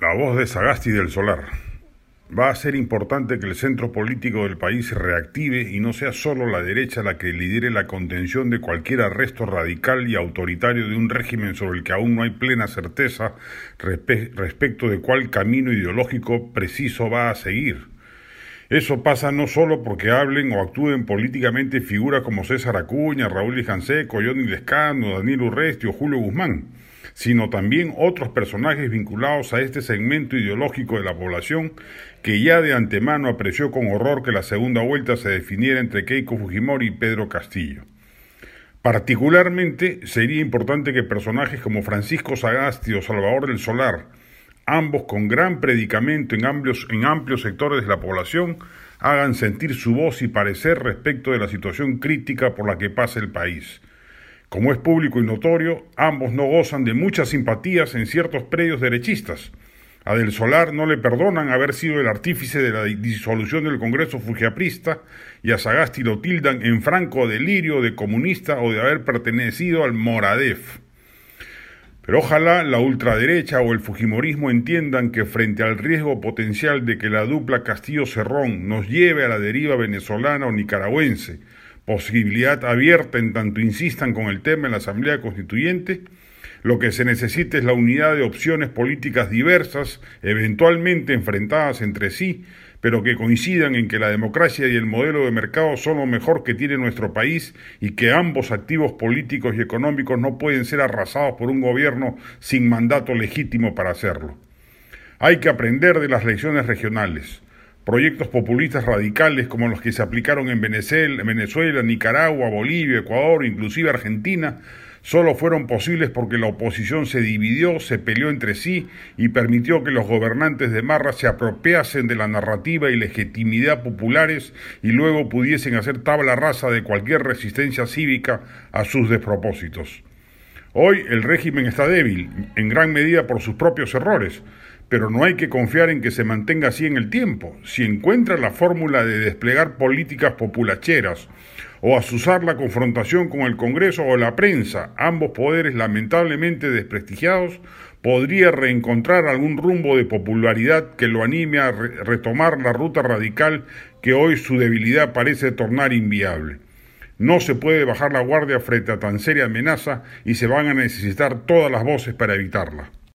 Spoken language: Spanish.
La voz de Sagasti del Solar. Va a ser importante que el centro político del país se reactive y no sea solo la derecha la que lidere la contención de cualquier arresto radical y autoritario de un régimen sobre el que aún no hay plena certeza respecto de cuál camino ideológico preciso va a seguir. Eso pasa no solo porque hablen o actúen políticamente figuras como César Acuña, Raúl Ijanseco, Johnny Lescano, Daniel Urresti o Julio Guzmán, sino también otros personajes vinculados a este segmento ideológico de la población que ya de antemano apreció con horror que la segunda vuelta se definiera entre Keiko Fujimori y Pedro Castillo. Particularmente sería importante que personajes como Francisco Sagasti o Salvador del Solar, ambos con gran predicamento en amplios, en amplios sectores de la población, hagan sentir su voz y parecer respecto de la situación crítica por la que pasa el país. Como es público y notorio, ambos no gozan de muchas simpatías en ciertos predios derechistas. A Del Solar no le perdonan haber sido el artífice de la disolución del Congreso fujiaprista y a Sagasti lo tildan en franco delirio de comunista o de haber pertenecido al Moradef. Pero ojalá la ultraderecha o el fujimorismo entiendan que frente al riesgo potencial de que la dupla Castillo-Cerrón nos lleve a la deriva venezolana o nicaragüense, posibilidad abierta en tanto insistan con el tema en la Asamblea Constituyente, lo que se necesita es la unidad de opciones políticas diversas, eventualmente enfrentadas entre sí, pero que coincidan en que la democracia y el modelo de mercado son lo mejor que tiene nuestro país y que ambos activos políticos y económicos no pueden ser arrasados por un gobierno sin mandato legítimo para hacerlo. Hay que aprender de las lecciones regionales. Proyectos populistas radicales como los que se aplicaron en Venezuela, Nicaragua, Bolivia, Ecuador, inclusive Argentina, solo fueron posibles porque la oposición se dividió, se peleó entre sí y permitió que los gobernantes de Marra se apropiasen de la narrativa y legitimidad populares y luego pudiesen hacer tabla rasa de cualquier resistencia cívica a sus despropósitos. Hoy el régimen está débil, en gran medida por sus propios errores, pero no hay que confiar en que se mantenga así en el tiempo. Si encuentra la fórmula de desplegar políticas populacheras o asusar la confrontación con el Congreso o la prensa, ambos poderes lamentablemente desprestigiados, podría reencontrar algún rumbo de popularidad que lo anime a retomar la ruta radical que hoy su debilidad parece tornar inviable. No se puede bajar la guardia frente a tan seria amenaza y se van a necesitar todas las voces para evitarla.